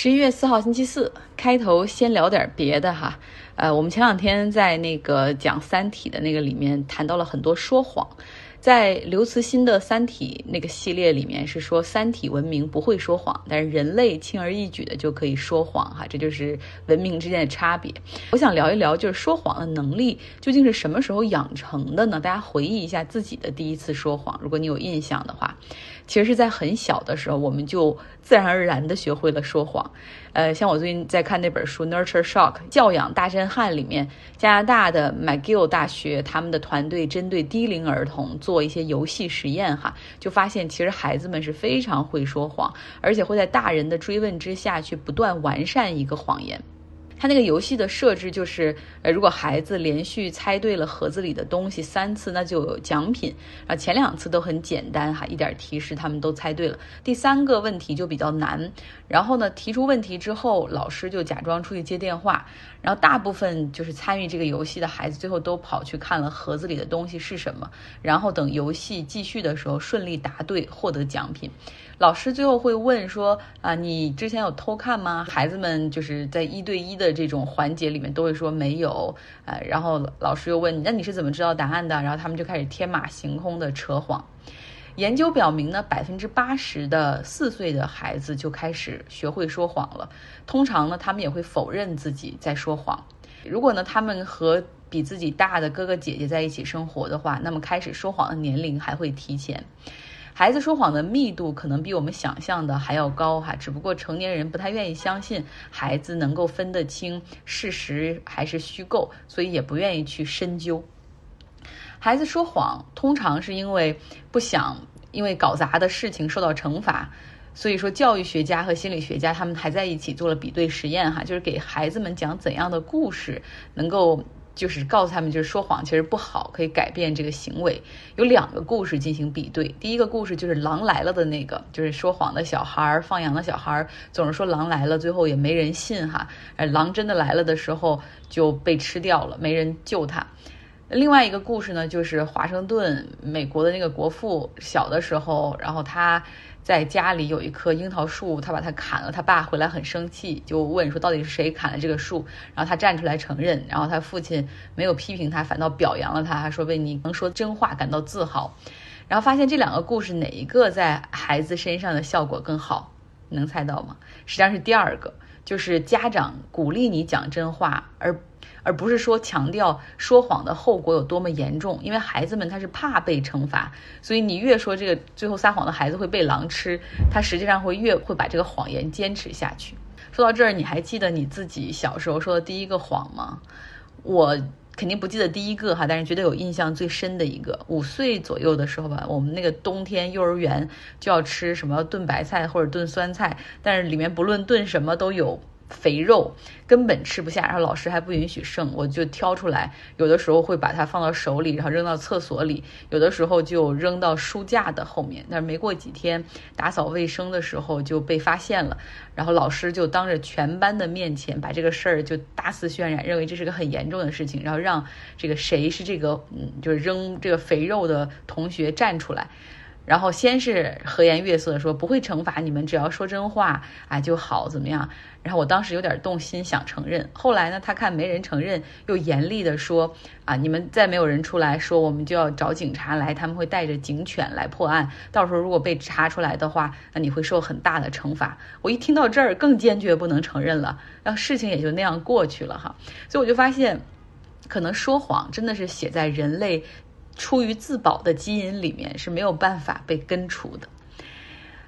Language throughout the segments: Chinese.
十一月四号星期四，开头先聊点别的哈。呃，我们前两天在那个讲《三体》的那个里面谈到了很多说谎。在刘慈欣的《三体》那个系列里面是说，三体文明不会说谎，但是人类轻而易举的就可以说谎哈，这就是文明之间的差别。我想聊一聊，就是说谎的能力究竟是什么时候养成的呢？大家回忆一下自己的第一次说谎，如果你有印象的话，其实是在很小的时候，我们就自然而然的学会了说谎。呃，像我最近在看那本书《Nurture Shock》教养大震撼里面，加拿大的 McGill 大学他们的团队针对低龄儿童做一些游戏实验，哈，就发现其实孩子们是非常会说谎，而且会在大人的追问之下去不断完善一个谎言。他那个游戏的设置就是，呃，如果孩子连续猜对了盒子里的东西三次，那就有奖品。啊，前两次都很简单哈，一点提示他们都猜对了。第三个问题就比较难。然后呢，提出问题之后，老师就假装出去接电话。然后大部分就是参与这个游戏的孩子，最后都跑去看了盒子里的东西是什么。然后等游戏继续的时候，顺利答对，获得奖品。老师最后会问说：“啊，你之前有偷看吗？”孩子们就是在一对一的这种环节里面都会说没有。呃，然后老师又问：“那你是怎么知道答案的？”然后他们就开始天马行空的扯谎。研究表明呢，百分之八十的四岁的孩子就开始学会说谎了。通常呢，他们也会否认自己在说谎。如果呢，他们和比自己大的哥哥姐姐在一起生活的话，那么开始说谎的年龄还会提前。孩子说谎的密度可能比我们想象的还要高哈，只不过成年人不太愿意相信孩子能够分得清事实还是虚构，所以也不愿意去深究。孩子说谎通常是因为不想因为搞砸的事情受到惩罚，所以说教育学家和心理学家他们还在一起做了比对实验哈，就是给孩子们讲怎样的故事能够。就是告诉他们，就是说谎其实不好，可以改变这个行为。有两个故事进行比对，第一个故事就是狼来了的那个，就是说谎的小孩儿，放羊的小孩儿总是说狼来了，最后也没人信哈。而狼真的来了的时候就被吃掉了，没人救他。另外一个故事呢，就是华盛顿，美国的那个国父小的时候，然后他。在家里有一棵樱桃树，他把它砍了。他爸回来很生气，就问说到底是谁砍了这个树？然后他站出来承认。然后他父亲没有批评他，反倒表扬了他，还说为你能说真话感到自豪。然后发现这两个故事哪一个在孩子身上的效果更好？能猜到吗？实际上是第二个，就是家长鼓励你讲真话，而。而不是说强调说谎的后果有多么严重，因为孩子们他是怕被惩罚，所以你越说这个最后撒谎的孩子会被狼吃，他实际上会越会把这个谎言坚持下去。说到这儿，你还记得你自己小时候说的第一个谎吗？我肯定不记得第一个哈，但是觉得有印象最深的一个，五岁左右的时候吧，我们那个冬天幼儿园就要吃什么炖白菜或者炖酸菜，但是里面不论炖什么都有。肥肉根本吃不下，然后老师还不允许剩，我就挑出来，有的时候会把它放到手里，然后扔到厕所里，有的时候就扔到书架的后面。但是没过几天，打扫卫生的时候就被发现了，然后老师就当着全班的面前把这个事儿就大肆渲染，认为这是个很严重的事情，然后让这个谁是这个嗯，就是扔这个肥肉的同学站出来。然后先是和颜悦色说不会惩罚你们，只要说真话啊就好，怎么样？然后我当时有点动心，想承认。后来呢，他看没人承认，又严厉的说啊，你们再没有人出来说，我们就要找警察来，他们会带着警犬来破案。到时候如果被查出来的话，那你会受很大的惩罚。我一听到这儿，更坚决不能承认了，然后事情也就那样过去了哈。所以我就发现，可能说谎真的是写在人类。出于自保的基因里面是没有办法被根除的。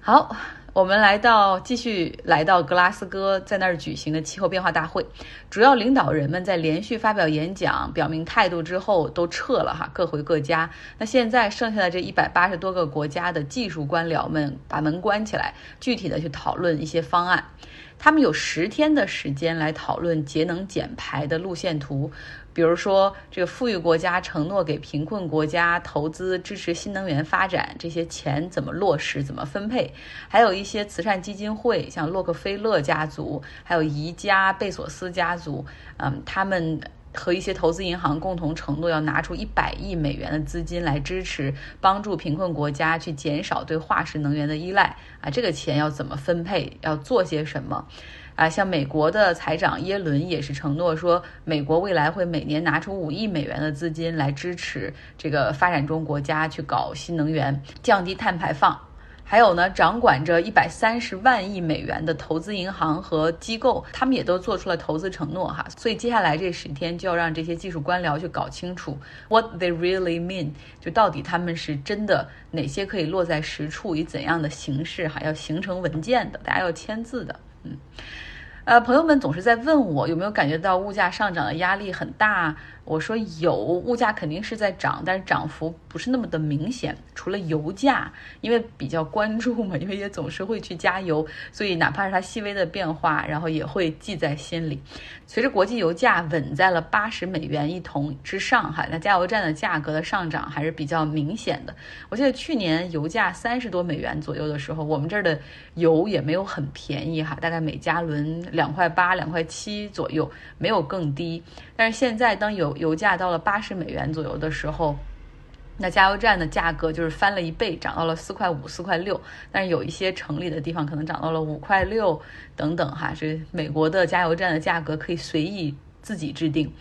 好，我们来到继续来到格拉斯哥，在那儿举行的气候变化大会，主要领导人们在连续发表演讲、表明态度之后都撤了哈，各回各家。那现在剩下的这一百八十多个国家的技术官僚们把门关起来，具体的去讨论一些方案。他们有十天的时间来讨论节能减排的路线图。比如说，这个富裕国家承诺给贫困国家投资支持新能源发展，这些钱怎么落实、怎么分配？还有一些慈善基金会，像洛克菲勒家族、还有宜家、贝索斯家族，嗯，他们和一些投资银行共同承诺要拿出一百亿美元的资金来支持，帮助贫困国家去减少对化石能源的依赖啊。这个钱要怎么分配？要做些什么？啊，像美国的财长耶伦也是承诺说，美国未来会每年拿出五亿美元的资金来支持这个发展中国家去搞新能源，降低碳排放。还有呢，掌管着一百三十万亿美元的投资银行和机构，他们也都做出了投资承诺哈。所以接下来这十天就要让这些技术官僚去搞清楚 what they really mean，就到底他们是真的哪些可以落在实处，以怎样的形式哈，要形成文件的，大家要签字的，嗯。呃，朋友们总是在问我有没有感觉到物价上涨的压力很大。我说有，物价肯定是在涨，但是涨幅不是那么的明显。除了油价，因为比较关注嘛，因为也总是会去加油，所以哪怕是它细微的变化，然后也会记在心里。随着国际油价稳在了八十美元一桶之上，哈，那加油站的价格的上涨还是比较明显的。我记得去年油价三十多美元左右的时候，我们这儿的油也没有很便宜，哈，大概每加仑两块八、两块七左右，没有更低。但是现在当有油价到了八十美元左右的时候，那加油站的价格就是翻了一倍，涨到了四块五、四块六。但是有一些城里的地方可能涨到了五块六等等哈。这美国的加油站的价格可以随意自己制定。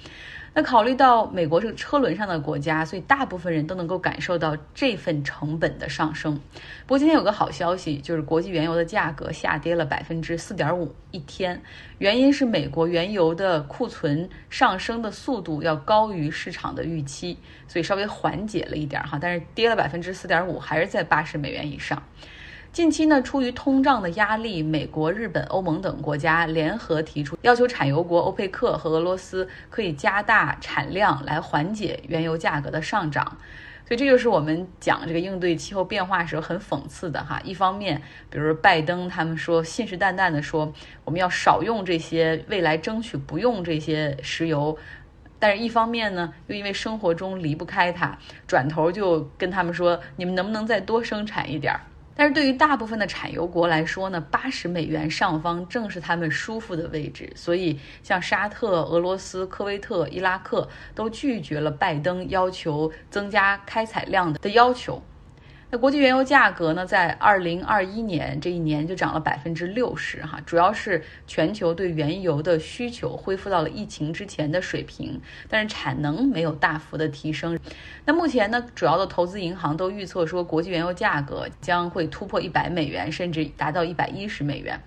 那考虑到美国是个车轮上的国家，所以大部分人都能够感受到这份成本的上升。不过今天有个好消息，就是国际原油的价格下跌了百分之四点五一天，原因是美国原油的库存上升的速度要高于市场的预期，所以稍微缓解了一点哈。但是跌了百分之四点五，还是在八十美元以上。近期呢，出于通胀的压力，美国、日本、欧盟等国家联合提出，要求产油国欧佩克和俄罗斯可以加大产量来缓解原油价格的上涨。所以这就是我们讲这个应对气候变化时候很讽刺的哈。一方面，比如拜登他们说信誓旦旦的说我们要少用这些，未来争取不用这些石油，但是一方面呢，又因为生活中离不开它，转头就跟他们说你们能不能再多生产一点儿。但是对于大部分的产油国来说呢，八十美元上方正是他们舒服的位置，所以像沙特、俄罗斯、科威特、伊拉克都拒绝了拜登要求增加开采量的要求。那国际原油价格呢，在二零二一年这一年就涨了百分之六十，哈，主要是全球对原油的需求恢复到了疫情之前的水平，但是产能没有大幅的提升。那目前呢，主要的投资银行都预测说，国际原油价格将会突破一百美元，甚至达到一百一十美元。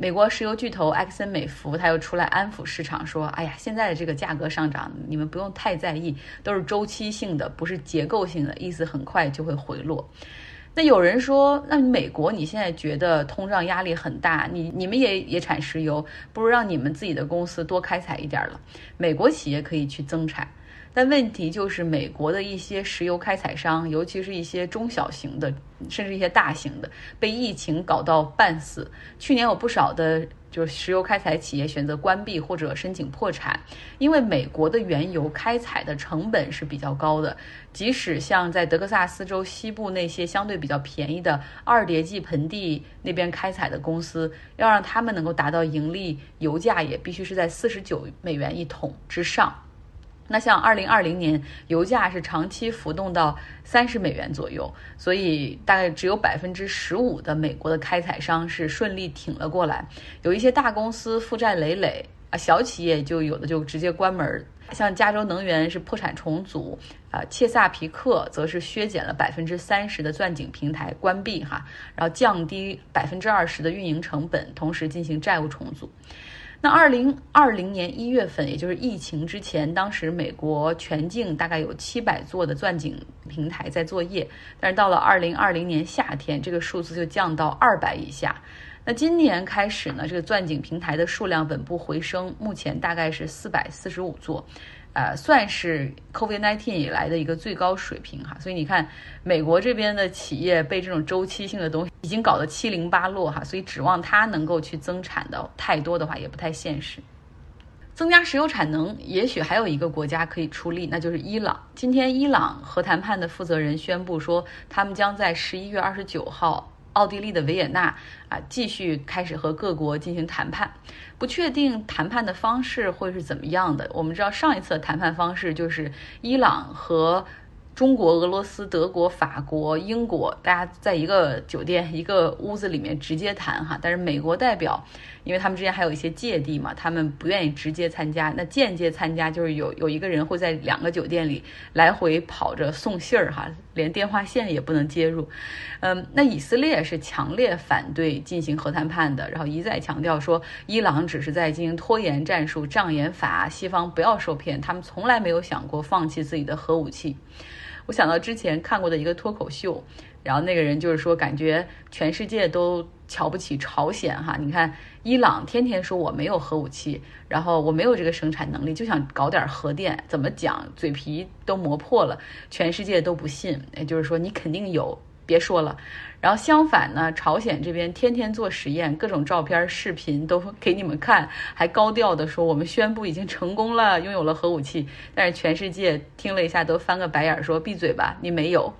美国石油巨头埃克森美孚，他又出来安抚市场，说：“哎呀，现在的这个价格上涨，你们不用太在意，都是周期性的，不是结构性的，意思很快就会回落。”那有人说：“那美国你现在觉得通胀压力很大，你你们也也产石油，不如让你们自己的公司多开采一点了，美国企业可以去增产。”但问题就是，美国的一些石油开采商，尤其是一些中小型的，甚至一些大型的，被疫情搞到半死。去年有不少的，就是石油开采企业选择关闭或者申请破产，因为美国的原油开采的成本是比较高的。即使像在德克萨斯州西部那些相对比较便宜的二叠纪盆地那边开采的公司，要让他们能够达到盈利，油价也必须是在四十九美元一桶之上。那像二零二零年，油价是长期浮动到三十美元左右，所以大概只有百分之十五的美国的开采商是顺利挺了过来，有一些大公司负债累累啊，小企业就有的就直接关门，像加州能源是破产重组啊，切萨皮克则是削减了百分之三十的钻井平台关闭哈，然后降低百分之二十的运营成本，同时进行债务重组。那二零二零年一月份，也就是疫情之前，当时美国全境大概有七百座的钻井平台在作业，但是到了二零二零年夏天，这个数字就降到二百以下。那今年开始呢，这个钻井平台的数量稳步回升，目前大概是四百四十五座。呃，算是 COVID-19 以来的一个最高水平哈，所以你看，美国这边的企业被这种周期性的东西已经搞得七零八落哈，所以指望它能够去增产的太多的话也不太现实。增加石油产能，也许还有一个国家可以出力，那就是伊朗。今天，伊朗核谈判的负责人宣布说，他们将在十一月二十九号奥地利的维也纳啊，继续开始和各国进行谈判，不确定谈判的方式会是怎么样的。我们知道上一次谈判方式就是伊朗和。中国、俄罗斯、德国、法国、英国，大家在一个酒店、一个屋子里面直接谈哈。但是美国代表，因为他们之间还有一些芥蒂嘛，他们不愿意直接参加。那间接参加就是有有一个人会在两个酒店里来回跑着送信儿哈，连电话线也不能接入。嗯，那以色列是强烈反对进行核谈判的，然后一再强调说，伊朗只是在进行拖延战术、障眼法，西方不要受骗，他们从来没有想过放弃自己的核武器。我想到之前看过的一个脱口秀，然后那个人就是说，感觉全世界都瞧不起朝鲜哈。你看，伊朗天天说我没有核武器，然后我没有这个生产能力，就想搞点核电，怎么讲嘴皮都磨破了，全世界都不信。也就是说，你肯定有，别说了。然后相反呢，朝鲜这边天天做实验，各种照片、视频都给你们看，还高调的说我们宣布已经成功了，拥有了核武器。但是全世界听了一下都翻个白眼，说闭嘴吧，你没有。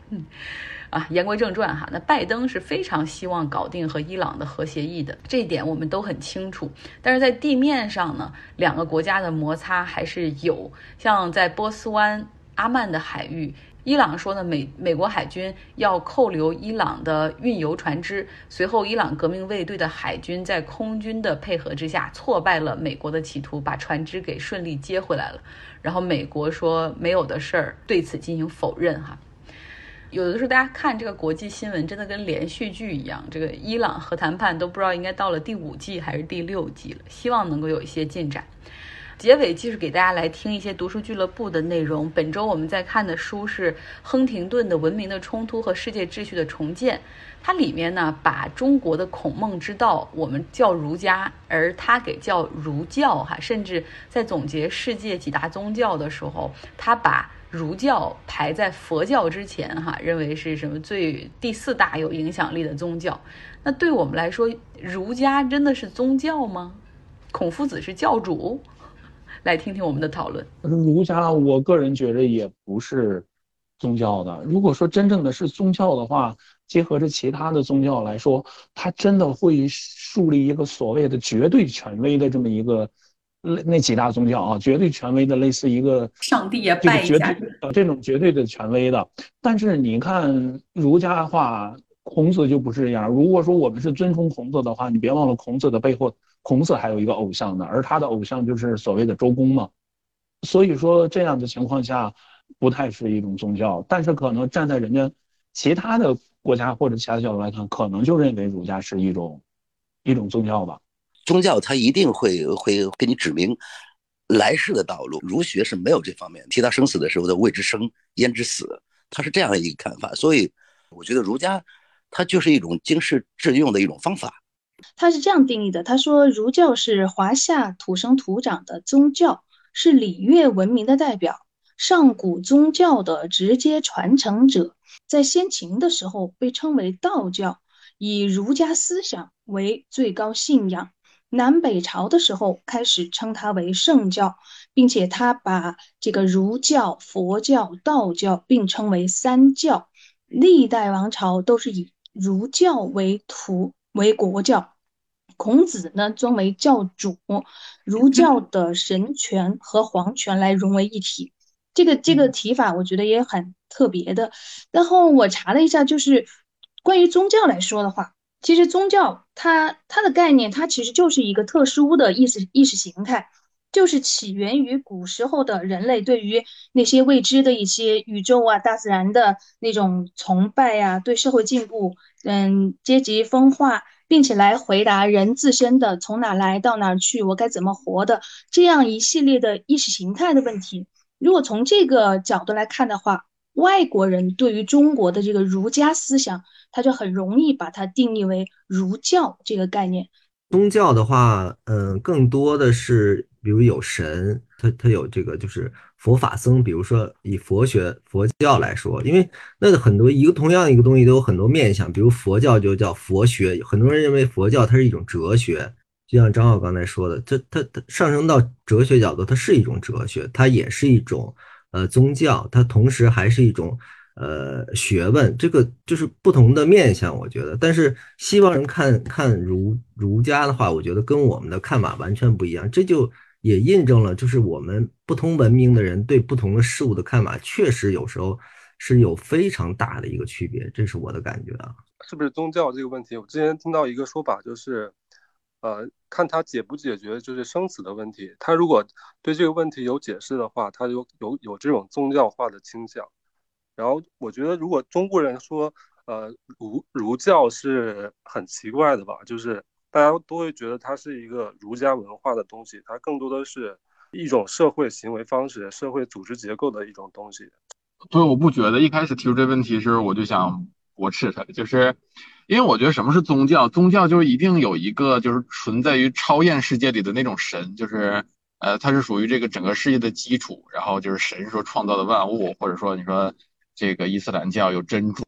啊，言归正传哈，那拜登是非常希望搞定和伊朗的核协议的，这一点我们都很清楚。但是在地面上呢，两个国家的摩擦还是有，像在波斯湾、阿曼的海域。伊朗说呢，美美国海军要扣留伊朗的运油船只。随后，伊朗革命卫队的海军在空军的配合之下，挫败了美国的企图，把船只给顺利接回来了。然后美国说没有的事儿，对此进行否认。哈，有的时候大家看这个国际新闻，真的跟连续剧一样。这个伊朗核谈判都不知道应该到了第五季还是第六季了，希望能够有一些进展。结尾继续给大家来听一些读书俱乐部的内容。本周我们在看的书是亨廷顿的《文明的冲突和世界秩序的重建》，它里面呢把中国的孔孟之道我们叫儒家，而他给叫儒教哈，甚至在总结世界几大宗教的时候，他把儒教排在佛教之前哈，认为是什么最第四大有影响力的宗教。那对我们来说，儒家真的是宗教吗？孔夫子是教主？来听听我们的讨论。儒家，我个人觉得也不是宗教的。如果说真正的是宗教的话，结合着其他的宗教来说，它真的会树立一个所谓的绝对权威的这么一个那那几大宗教啊，绝对权威的类似一个上帝呀，拜一下这种绝对的权威的。但是你看儒家的话，孔子就不是这样。如果说我们是尊崇孔子的话，你别忘了孔子的背后。孔子还有一个偶像呢，而他的偶像就是所谓的周公嘛。所以说这样的情况下，不太是一种宗教。但是可能站在人家其他的国家或者其他角度来看，可能就认为儒家是一种一种宗教吧。宗教它一定会会给你指明来世的道路，儒学是没有这方面。提到生死的时候的未知生焉知死，他是这样一个看法。所以我觉得儒家它就是一种经世致用的一种方法。他是这样定义的：他说，儒教是华夏土生土长的宗教，是礼乐文明的代表，上古宗教的直接传承者。在先秦的时候被称为道教，以儒家思想为最高信仰。南北朝的时候开始称它为圣教，并且他把这个儒教、佛教、道教并称为三教。历代王朝都是以儒教为图。为国教，孔子呢尊为教主，儒教的神权和皇权来融为一体。这个这个提法我觉得也很特别的。然后我查了一下，就是关于宗教来说的话，其实宗教它它的概念，它其实就是一个特殊的意识意识形态，就是起源于古时候的人类对于那些未知的一些宇宙啊、大自然的那种崇拜呀，对社会进步。嗯，阶级分化，并且来回答人自身的从哪来到哪去，我该怎么活的这样一系列的意识形态的问题。如果从这个角度来看的话，外国人对于中国的这个儒家思想，他就很容易把它定义为儒教这个概念。宗教的话，嗯，更多的是比如有神，他他有这个就是。佛法僧，比如说以佛学、佛教来说，因为那很多一个同样一个东西都有很多面向，比如佛教就叫佛学，很多人认为佛教它是一种哲学，就像张浩刚才说的，它它它上升到哲学角度，它是一种哲学，它也是一种呃宗教，它同时还是一种呃学问，这个就是不同的面相，我觉得。但是西方人看看儒儒家的话，我觉得跟我们的看法完全不一样，这就也印证了，就是我们不同文明的人对不同的事物的看法，确实有时候是有非常大的一个区别，这是我的感觉啊。是不是宗教这个问题？我之前听到一个说法，就是，呃，看他解不解决就是生死的问题。他如果对这个问题有解释的话，他有有有这种宗教化的倾向。然后我觉得，如果中国人说，呃，儒儒教是很奇怪的吧，就是大家都会觉得它是一个儒家文化的东西，它更多的是一种社会行为方式、社会组织结构的一种东西。对，我不觉得。一开始提出这问题时候，我就想。驳斥他，就是因为我觉得什么是宗教？宗教就是一定有一个就是存在于超验世界里的那种神，就是呃，它是属于这个整个世界的基础。然后就是神说创造的万物，或者说你说这个伊斯兰教有真主，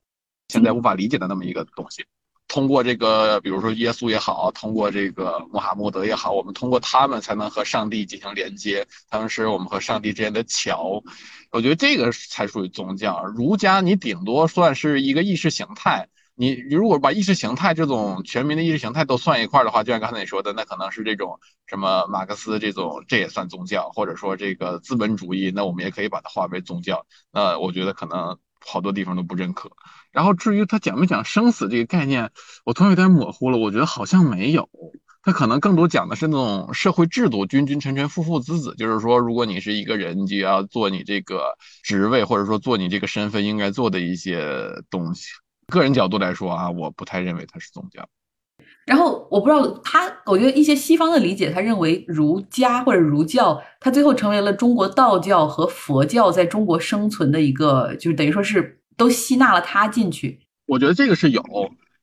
现在无法理解的那么一个东西。通过这个，比如说耶稣也好，通过这个穆罕默德也好，我们通过他们才能和上帝进行连接，他们是我们和上帝之间的桥。我觉得这个才属于宗教。儒家你顶多算是一个意识形态。你你如果把意识形态这种全民的意识形态都算一块的话，就像刚才你说的，那可能是这种什么马克思这种，这也算宗教，或者说这个资本主义，那我们也可以把它划为宗教。那我觉得可能好多地方都不认可。然后至于他讲没讲生死这个概念，我突然有点模糊了。我觉得好像没有，他可能更多讲的是那种社会制度，君君臣臣，父父子子。就是说，如果你是一个人，你就要做你这个职位，或者说做你这个身份应该做的一些东西。个人角度来说啊，我不太认为它是宗教。然后我不知道他，我觉得一些西方的理解，他认为儒家或者儒教，它最后成为了中国道教和佛教在中国生存的一个，就是等于说是。都吸纳了他进去，我觉得这个是有，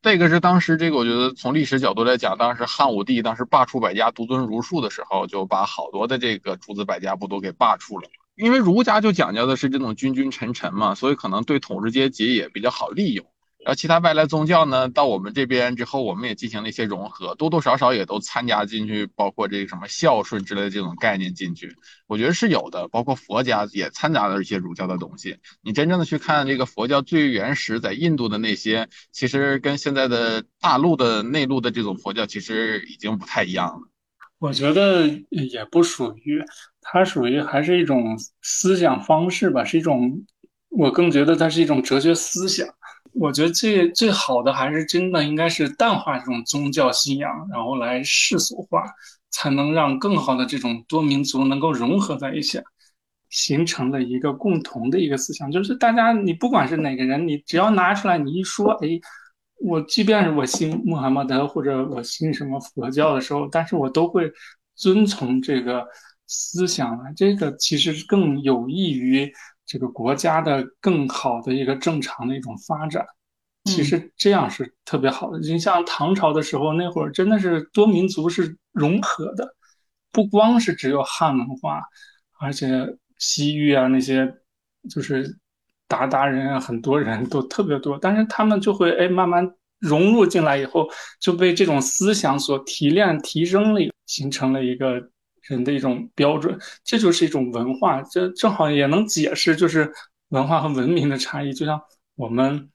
这个是当时这个，我觉得从历史角度来讲，当时汉武帝当时罢黜百家，独尊儒术的时候，就把好多的这个诸子百家不都给罢黜了。因为儒家就讲究的是这种君君臣臣嘛，所以可能对统治阶级也比较好利用。然后其他外来宗教呢，到我们这边之后，我们也进行了一些融合，多多少少也都参加进去，包括这个什么孝顺之类的这种概念进去，我觉得是有的。包括佛家也掺杂了一些儒教的东西。你真正的去看这个佛教最原始在印度的那些，其实跟现在的大陆的内陆的这种佛教其实已经不太一样了。我觉得也不属于，它属于还是一种思想方式吧，是一种，我更觉得它是一种哲学思想。我觉得最最好的还是真的应该是淡化这种宗教信仰，然后来世俗化，才能让更好的这种多民族能够融合在一起，形成了一个共同的一个思想。就是大家，你不管是哪个人，你只要拿出来，你一说，哎，我即便是我信穆罕默德或者我信什么佛教的时候，但是我都会遵从这个思想啊，这个其实更有益于。这个国家的更好的一个正常的一种发展，其实这样是特别好的。你像唐朝的时候，那会儿真的是多民族是融合的，不光是只有汉文化，而且西域啊那些就是鞑靼人啊，很多人都特别多。但是他们就会哎慢慢融入进来以后，就被这种思想所提炼提升了，形成了一个。人的一种标准，这就是一种文化，这正好也能解释，就是文化和文明的差异。就像我们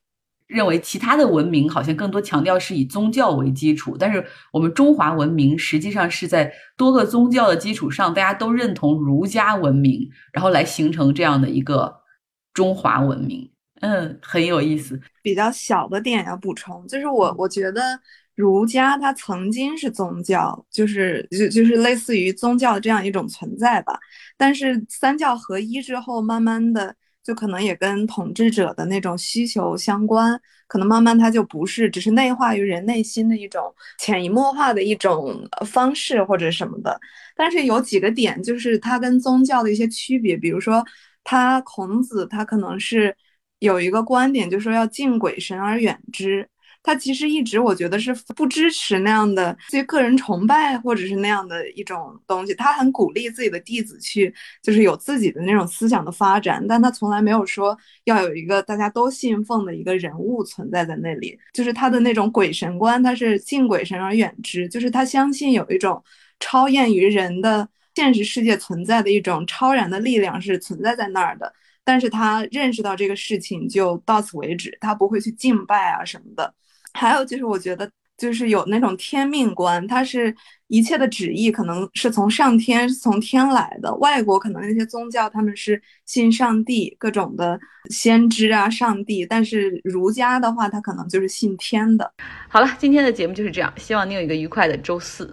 认为其他的文明好像更多强调是以宗教为基础，但是我们中华文明实际上是在多个宗教的基础上，大家都认同儒家文明，然后来形成这样的一个中华文明。嗯，很有意思。比较小的点要补充，就是我我觉得。儒家它曾经是宗教，就是就就是类似于宗教这样一种存在吧。但是三教合一之后，慢慢的就可能也跟统治者的那种需求相关，可能慢慢它就不是只是内化于人内心的一种潜移默化的一种方式或者什么的。但是有几个点，就是它跟宗教的一些区别，比如说他孔子他可能是有一个观点，就说要敬鬼神而远之。他其实一直我觉得是不支持那样的对个人崇拜或者是那样的一种东西。他很鼓励自己的弟子去，就是有自己的那种思想的发展，但他从来没有说要有一个大家都信奉的一个人物存在在那里。就是他的那种鬼神观，他是敬鬼神而远之，就是他相信有一种超验于人的现实世界存在的一种超然的力量是存在在那儿的。但是他认识到这个事情就到此为止，他不会去敬拜啊什么的。还有就是，我觉得。就是有那种天命观，它是一切的旨意，可能是从上天，是从天来的。外国可能那些宗教，他们是信上帝，各种的先知啊，上帝。但是儒家的话，他可能就是信天的。好了，今天的节目就是这样，希望你有一个愉快的周四。